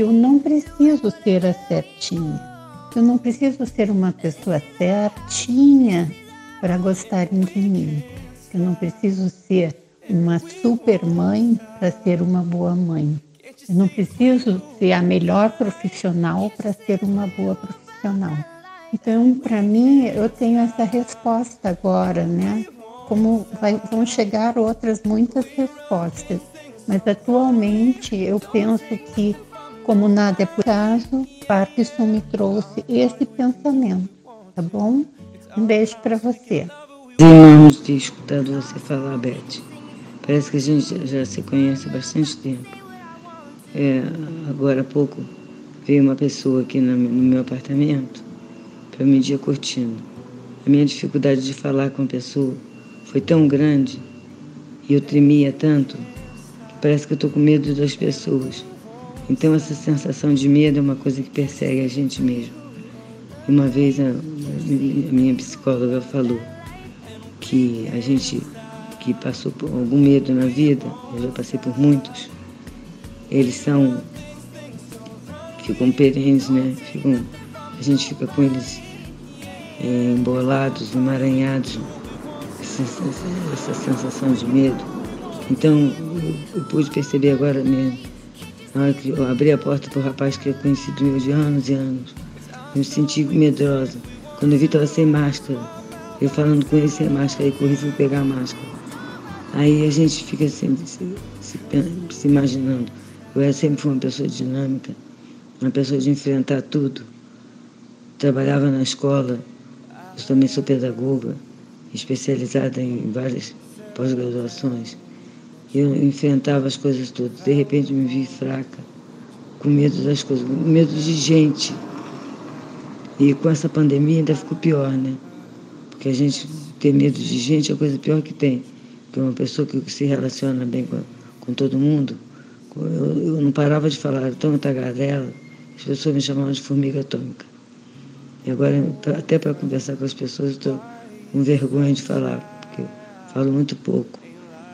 [SPEAKER 4] eu não preciso ser a certinha. Eu não preciso ser uma pessoa certinha para gostarem de mim. Eu não preciso ser uma super mãe para ser uma boa mãe. Eu não preciso ser a melhor profissional para ser uma boa profissional. Então, para mim, eu tenho essa resposta agora, né? Como vai, vão chegar outras muitas respostas. Mas atualmente eu penso que, como nada é por acaso, Parkinson me trouxe esse pensamento, tá bom? Um beijo para você.
[SPEAKER 6] Irmãos, de escutado você falar, Beth. Parece que a gente já se conhece há bastante tempo. É, agora há pouco veio uma pessoa aqui no meu apartamento para medir a cortina. A minha dificuldade de falar com a pessoa foi tão grande e eu tremia tanto que parece que eu estou com medo das pessoas. Então essa sensação de medo é uma coisa que persegue a gente mesmo. Uma vez a, a minha psicóloga falou que a gente que passou por algum medo na vida, eu já passei por muitos, eles são, ficam perenes, né? Ficam, a gente fica com eles é, embolados, emaranhados, essa, essa, sensação de medo. Então, eu, eu pude perceber agora mesmo, eu abri a porta para o rapaz que é conhecido meu de anos e anos, eu me senti medrosa. Quando eu vi, estava sem máscara. Eu falando com ele sem máscara, aí corri fui pegar a máscara. Aí a gente fica sempre se, se, se imaginando. Eu sempre fui uma pessoa dinâmica, uma pessoa de enfrentar tudo. Trabalhava na escola, eu também sou pedagoga, especializada em várias pós-graduações. Eu enfrentava as coisas todas. De repente me vi fraca, com medo das coisas, com medo de gente. E com essa pandemia ainda ficou pior, né? Porque a gente ter medo de gente é a coisa pior que tem que é uma pessoa que se relaciona bem com, com todo mundo, eu, eu não parava de falar tão tagarela, as pessoas me chamavam de formiga atômica. E agora, até para conversar com as pessoas, estou com vergonha de falar, porque eu falo muito pouco.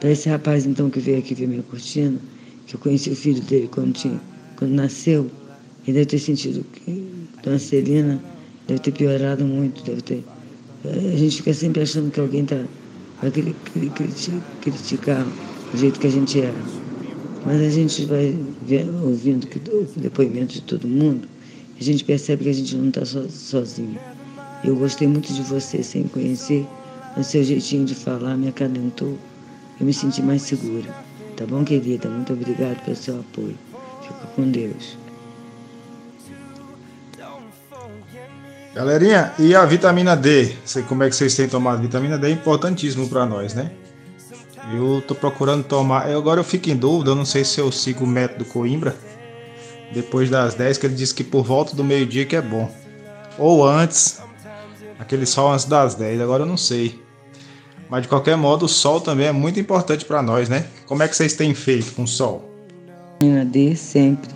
[SPEAKER 6] Para esse rapaz, então, que veio aqui ver minha cortina, que eu conheci o filho dele quando, tinha, quando nasceu, ele deve ter sentido que Dona Celina deve ter piorado muito, deve ter. A gente fica sempre achando que alguém está vai criticar o jeito que a gente era. Mas a gente vai ouvindo o depoimento de todo mundo, a gente percebe que a gente não está so, sozinho. Eu gostei muito de você sem conhecer, mas seu jeitinho de falar me acalentou. Eu me senti mais segura. Tá bom, querida? Muito obrigado pelo seu apoio. Fica com Deus.
[SPEAKER 1] Galerinha, e a vitamina D? Sei como é que vocês têm tomado. Vitamina D é importantíssimo para nós, né? Eu tô procurando tomar. Eu, agora eu fico em dúvida, eu não sei se eu sigo o método Coimbra. Depois das 10, que ele disse que por volta do meio-dia que é bom. Ou antes, aquele sol antes das 10, agora eu não sei. Mas de qualquer modo, o sol também é muito importante para nós, né? Como é que vocês têm feito com o sol?
[SPEAKER 6] Vitamina D sempre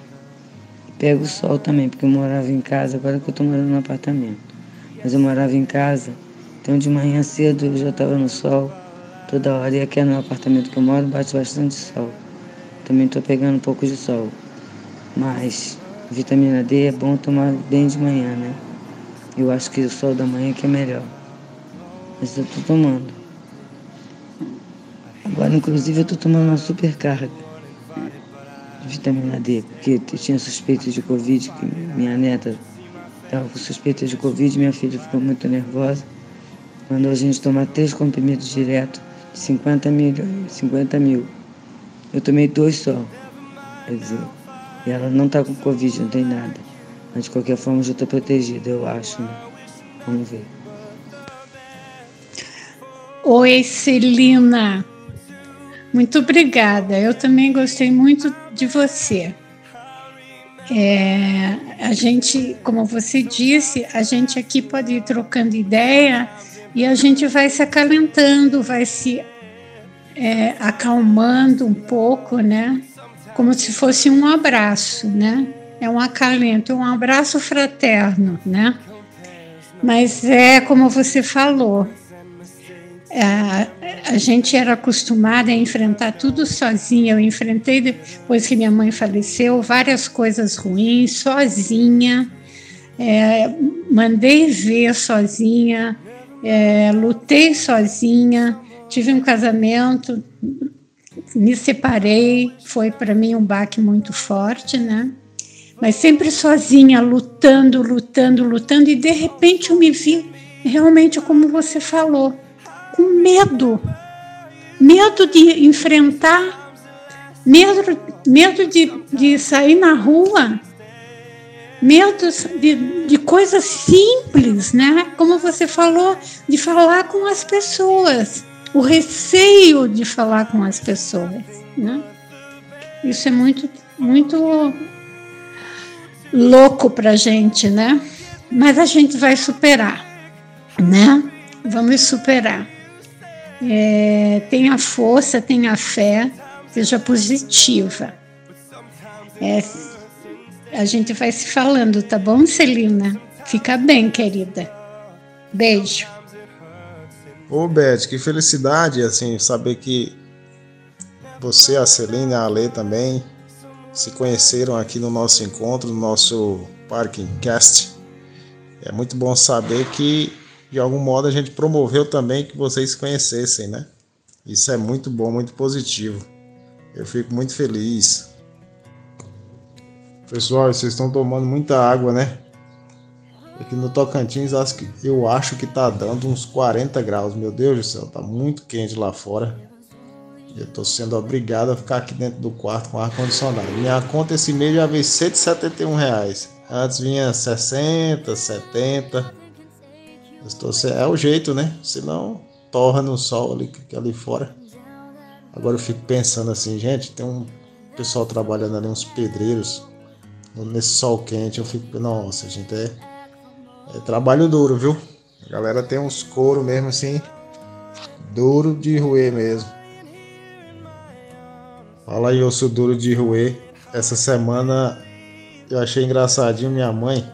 [SPEAKER 6] pego o sol também, porque eu morava em casa, agora que eu estou morando no apartamento. Mas eu morava em casa, então de manhã cedo eu já estava no sol, toda hora. E aqui no apartamento que eu moro bate bastante sol. Também estou pegando um pouco de sol. Mas vitamina D é bom tomar bem de manhã, né? Eu acho que o sol da manhã que é melhor. Mas eu estou tomando. Agora, inclusive, eu estou tomando uma supercarga vitamina D, porque tinha suspeita de Covid, que minha neta estava com suspeita de Covid, minha filha ficou muito nervosa. Mandou a gente tomar três comprimidos direto, 50 mil, 50 mil. Eu tomei dois só. Quer dizer, e ela não está com Covid, não tem nada. Mas de qualquer forma já estou protegida, eu acho. Né? Vamos ver.
[SPEAKER 7] Oi, Celina. Muito obrigada. Eu também gostei muito de você. É, a gente, como você disse, a gente aqui pode ir trocando ideia e a gente vai se acalentando, vai se é, acalmando um pouco, né? Como se fosse um abraço, né? É um acalento, é um abraço fraterno, né?
[SPEAKER 4] Mas é como você falou, a, a gente era acostumada a enfrentar tudo sozinha. Eu enfrentei, depois que minha mãe faleceu, várias coisas ruins, sozinha. É, mandei ver sozinha, é, lutei sozinha, tive um casamento, me separei, foi para mim um baque muito forte, né? Mas sempre sozinha, lutando, lutando, lutando, e de repente eu me vi realmente como você falou, com medo, medo de enfrentar, medo, medo de, de sair na rua, medo de, de coisas simples, né? Como você falou, de falar com as pessoas, o receio de falar com as pessoas, né? Isso é muito, muito louco para gente, né? Mas a gente vai superar, né? Vamos superar. É, tenha força, tenha fé, seja positiva. É, a gente vai se falando, tá bom, Celina? Fica bem, querida. Beijo.
[SPEAKER 1] Ô, Beth, que felicidade, assim, saber que você, a Celina a Ale também se conheceram aqui no nosso encontro, no nosso Parking Cast. É muito bom saber que de algum modo a gente promoveu também que vocês se conhecessem, né? Isso é muito bom, muito positivo. Eu fico muito feliz. Pessoal, vocês estão tomando muita água, né? Aqui no Tocantins eu acho que tá dando uns 40 graus. Meu Deus do céu, tá muito quente lá fora. Eu tô sendo obrigado a ficar aqui dentro do quarto com ar condicionado. Minha conta esse mês já veio 171 reais. Antes vinha 60, 70. Estou, é o jeito, né? Senão torra no sol ali, ali fora. Agora eu fico pensando assim, gente, tem um pessoal trabalhando ali, uns pedreiros, nesse sol quente. Eu fico, nossa, gente, é, é trabalho duro, viu? A galera tem uns couro mesmo assim, duro de roer mesmo. Fala aí, osso duro de roer. Essa semana eu achei engraçadinho minha mãe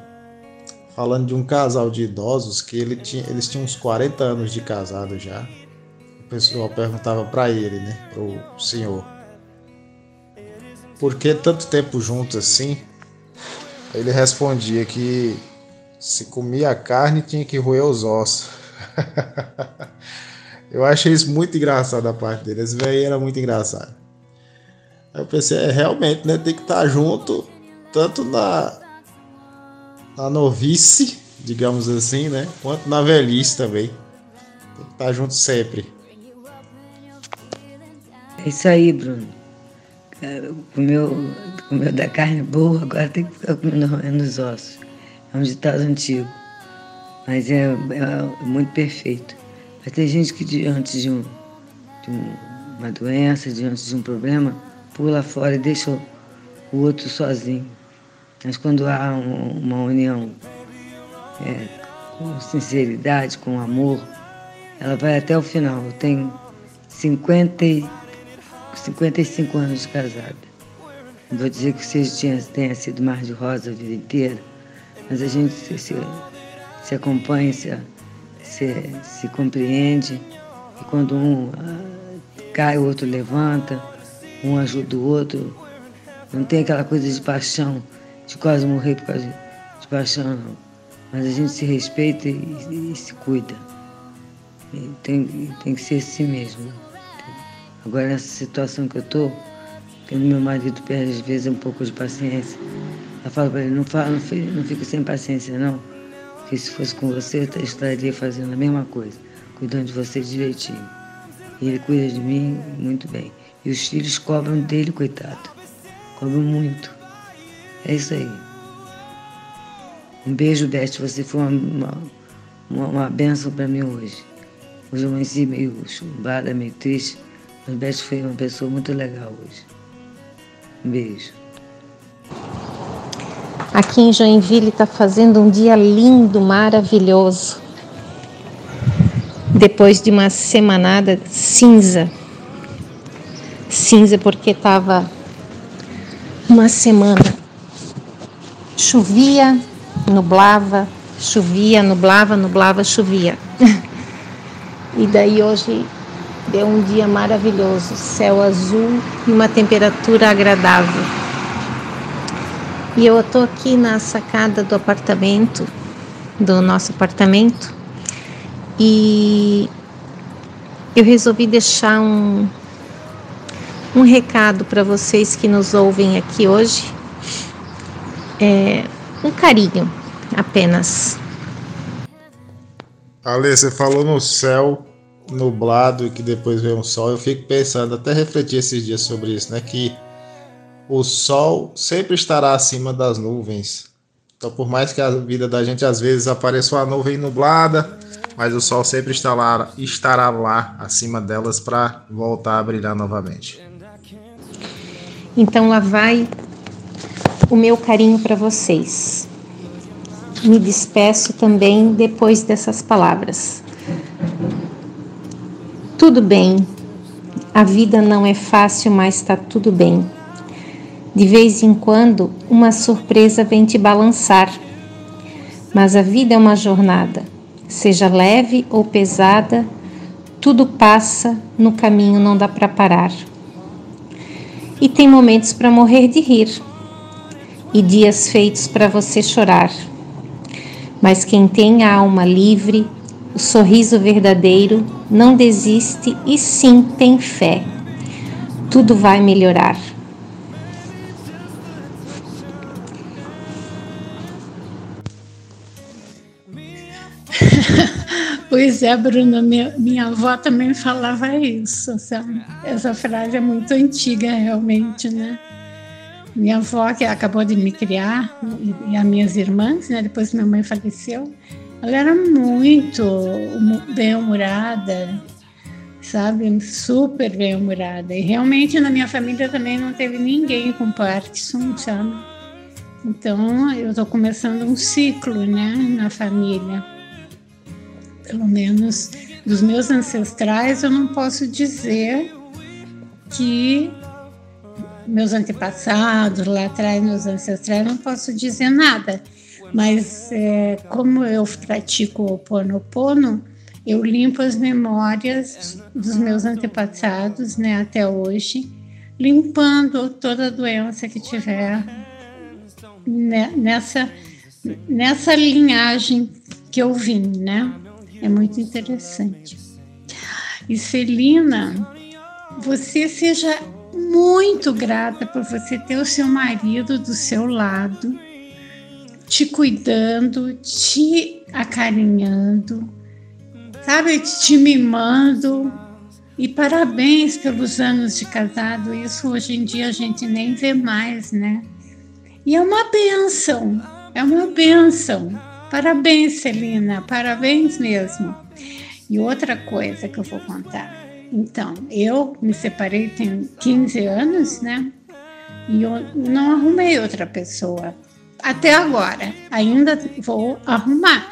[SPEAKER 1] falando de um casal de idosos que ele tinha, eles tinham uns 40 anos de casado já. O pessoal perguntava para ele, né, pro senhor, por que tanto tempo juntos assim? Ele respondia que se comia carne tinha que roer os ossos. eu achei isso muito engraçado da parte dele. Esse velho era muito engraçado. Eu pensei, é, realmente, né? Tem que estar junto, tanto na, na novice, digamos assim, né? Quanto na velhice também. Tem que estar junto sempre.
[SPEAKER 6] É isso aí, Bruno. Comeu, comeu da carne boa, agora tem que ficar comendo nos ossos. É um ditado antigo. Mas é, é muito perfeito. Mas tem gente que diante de, um, de um, uma doença, diante de um problema, pula fora e deixa o outro sozinho. Mas quando há uma união é, com sinceridade, com amor, ela vai até o final. Eu tenho 50, 55 anos de casada. Não vou dizer que você tinha, tenha sido mar de rosa a vida inteira, mas a gente se, se, se acompanha, se, se, se, compreende. E quando um ah, cai, o outro levanta, um ajuda o outro. Não tem aquela coisa de paixão de quase morrer por causa de paixão, não. Mas a gente se respeita e, e se cuida. E tem, tem que ser assim mesmo. Agora, nessa situação que eu estou, tendo meu marido perde às vezes um pouco de paciência. Eu falo para ele, não, fala, não, fica, não sem paciência, não. Porque se fosse com você, eu estaria fazendo a mesma coisa, cuidando de você direitinho. E ele cuida de mim muito bem. E os filhos cobram dele, coitado. Cobram muito. É isso aí. Um beijo, Beth. Você foi uma, uma, uma benção para mim hoje. Hoje eu amanheci meio chumbada, meio triste, mas Beth foi uma pessoa muito legal hoje. Um beijo.
[SPEAKER 2] Aqui em Joinville está fazendo um dia lindo, maravilhoso. Depois de uma semanada cinza. Cinza porque estava uma semana Chovia, nublava, chovia, nublava, nublava, chovia. e daí hoje deu um dia maravilhoso, céu azul e uma temperatura agradável. E eu estou aqui na sacada do apartamento, do nosso apartamento, e eu resolvi deixar um, um recado para vocês que nos ouvem aqui hoje. É, um carinho apenas.
[SPEAKER 1] Ale, você falou no céu nublado e que depois vem um sol. Eu fico pensando, até refleti esses dias sobre isso, né? Que o sol sempre estará acima das nuvens. Então, por mais que a vida da gente às vezes apareça uma nuvem nublada, mas o sol sempre estará lá, estará lá acima delas para voltar a brilhar novamente.
[SPEAKER 2] Então lá vai o meu carinho para vocês. Me despeço também depois dessas palavras. Tudo bem, a vida não é fácil, mas está tudo bem. De vez em quando, uma surpresa vem te balançar. Mas a vida é uma jornada, seja leve ou pesada, tudo passa, no caminho não dá para parar. E tem momentos para morrer de rir, e dias feitos para você chorar. Mas quem tem a alma livre, o sorriso verdadeiro, não desiste e sim tem fé. Tudo vai melhorar.
[SPEAKER 4] Pois é, Bruna, minha, minha avó também falava isso. Sabe? Essa frase é muito antiga, realmente, né? Minha avó, que acabou de me criar, e, e as minhas irmãs, né? Depois minha mãe faleceu, ela era muito bem-humorada, sabe? Super bem-humorada. E realmente na minha família também não teve ninguém com Parkinson, sabe? Então eu estou começando um ciclo, né, na família pelo menos dos meus ancestrais, eu não posso dizer que meus antepassados lá atrás, meus ancestrais, não posso dizer nada. Mas é, como eu pratico o Ponopono, eu limpo as memórias dos meus antepassados, né, até hoje, limpando toda doença que tiver nessa nessa linhagem que eu vim, né? É muito interessante. E Celina, você seja muito grata por você ter o seu marido do seu lado, te cuidando, te acarinhando, sabe, te mimando. E parabéns pelos anos de casado. Isso hoje em dia a gente nem vê mais, né? E é uma benção, é uma benção Parabéns, Celina, parabéns mesmo. E outra coisa que eu vou contar. Então, eu me separei tem 15 anos, né? E eu não arrumei outra pessoa. Até agora, ainda vou arrumar.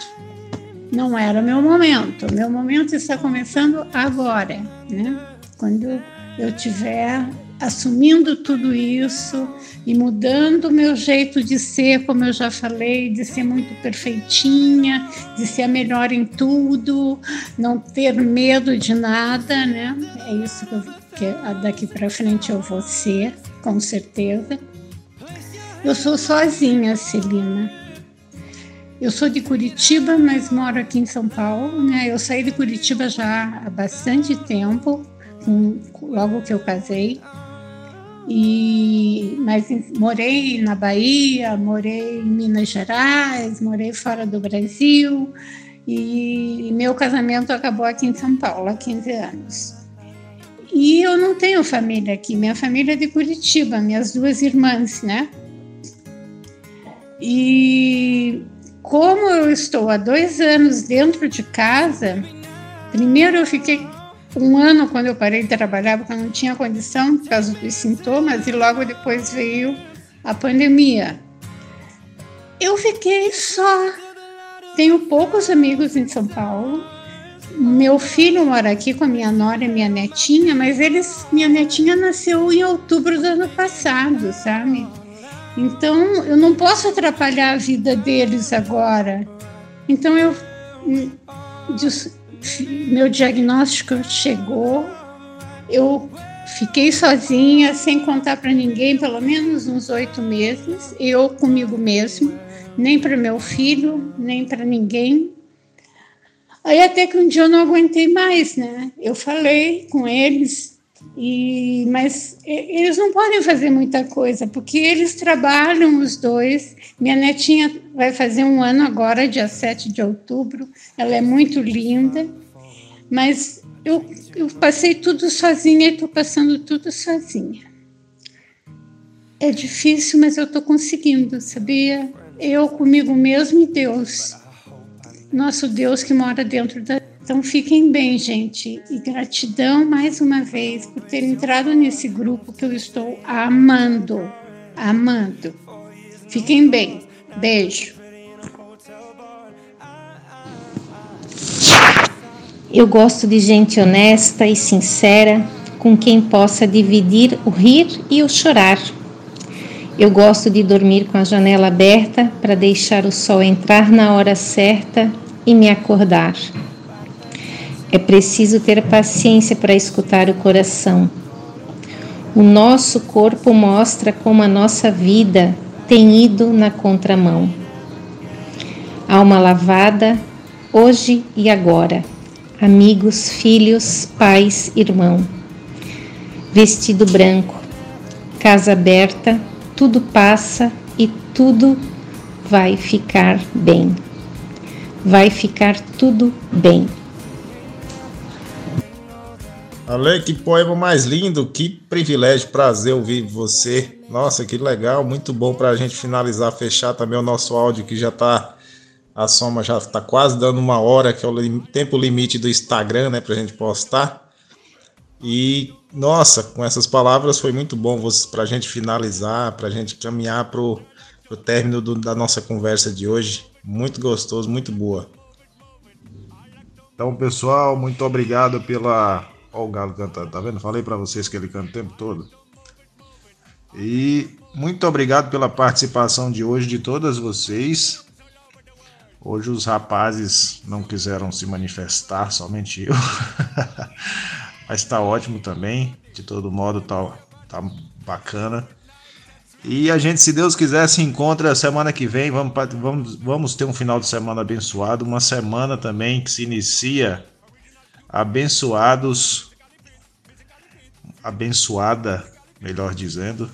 [SPEAKER 4] Não era meu momento. Meu momento está começando agora, né? Quando eu tiver assumindo tudo isso e mudando o meu jeito de ser, como eu já falei, de ser muito perfeitinha, de ser a melhor em tudo, não ter medo de nada, né? É isso que, eu, que daqui para frente eu vou ser, com certeza. Eu sou sozinha, Celina. Eu sou de Curitiba, mas moro aqui em São Paulo. Né? Eu saí de Curitiba já há bastante tempo, logo que eu casei. E, mas morei na Bahia, morei em Minas Gerais, morei fora do Brasil e meu casamento acabou aqui em São Paulo há 15 anos. E eu não tenho família aqui, minha família é de Curitiba, minhas duas irmãs, né? E como eu estou há dois anos dentro de casa, primeiro eu fiquei um ano quando eu parei de trabalhar, porque eu não tinha condição por causa dos sintomas, e logo depois veio a pandemia. Eu fiquei só. Tenho poucos amigos em São Paulo. Meu filho mora aqui com a minha nora e minha netinha, mas eles, minha netinha nasceu em outubro do ano passado, sabe? Então eu não posso atrapalhar a vida deles agora. Então eu hum, meu diagnóstico chegou, eu fiquei sozinha, sem contar para ninguém, pelo menos uns oito meses, eu comigo mesmo, nem para meu filho, nem para ninguém. Aí até que um dia eu não aguentei mais, né? Eu falei com eles, e mas eles não podem fazer muita coisa, porque eles trabalham os dois. Minha netinha vai fazer um ano agora, dia 7 de outubro. Ela é muito linda, mas eu, eu passei tudo sozinha e estou passando tudo sozinha. É difícil, mas eu estou conseguindo, sabia? Eu comigo mesmo e Deus. Nosso Deus que mora dentro da. Então fiquem bem, gente. E gratidão mais uma vez por ter entrado nesse grupo que eu estou amando. Amando. Fiquem bem. Beijo.
[SPEAKER 2] Eu gosto de gente honesta e sincera, com quem possa dividir o rir e o chorar. Eu gosto de dormir com a janela aberta para deixar o sol entrar na hora certa e me acordar. É preciso ter paciência para escutar o coração. O nosso corpo mostra como a nossa vida tem ido na contramão. Alma lavada, hoje e agora amigos, filhos, pais, irmão. Vestido branco, casa aberta, tudo passa e tudo vai ficar bem. Vai ficar tudo bem.
[SPEAKER 1] Ale, que poema mais lindo, que privilégio, prazer ouvir você. Nossa, que legal, muito bom para a gente finalizar, fechar também o nosso áudio que já está a soma já está quase dando uma hora, que é o tempo limite do Instagram, né, para a gente postar. E, nossa, com essas palavras foi muito bom para a gente finalizar, para a gente caminhar para o término do, da nossa conversa de hoje. Muito gostoso, muito boa. Então, pessoal, muito obrigado pela. Ó, o Galo cantando, tá vendo? Falei para vocês que ele canta o tempo todo. E muito obrigado pela participação de hoje de todas vocês. Hoje os rapazes não quiseram se manifestar, somente eu. Mas tá ótimo também. De todo modo, tá, tá bacana. E a gente, se Deus quiser, se encontra semana que vem. Vamos, vamos, vamos ter um final de semana abençoado. Uma semana também que se inicia abençoados. Abençoada, melhor dizendo.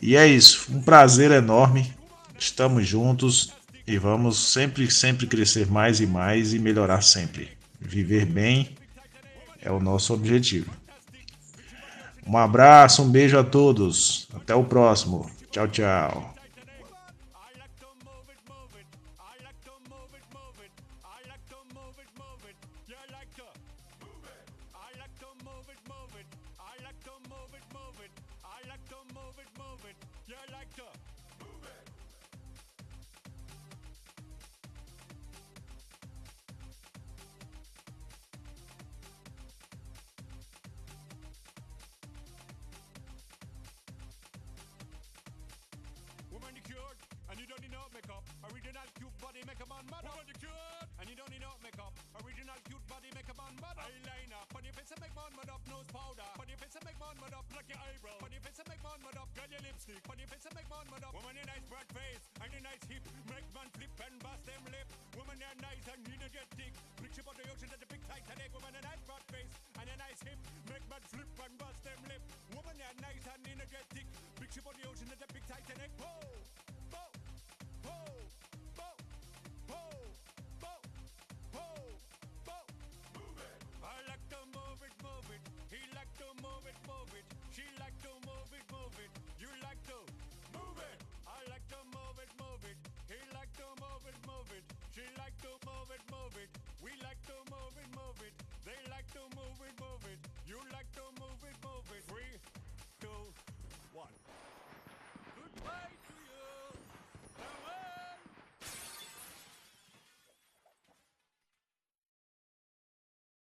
[SPEAKER 1] E é isso. Um prazer enorme. Estamos juntos. E vamos sempre, sempre crescer mais e mais e melhorar sempre. Viver bem é o nosso objetivo. Um abraço, um beijo a todos. Até o próximo. Tchau, tchau.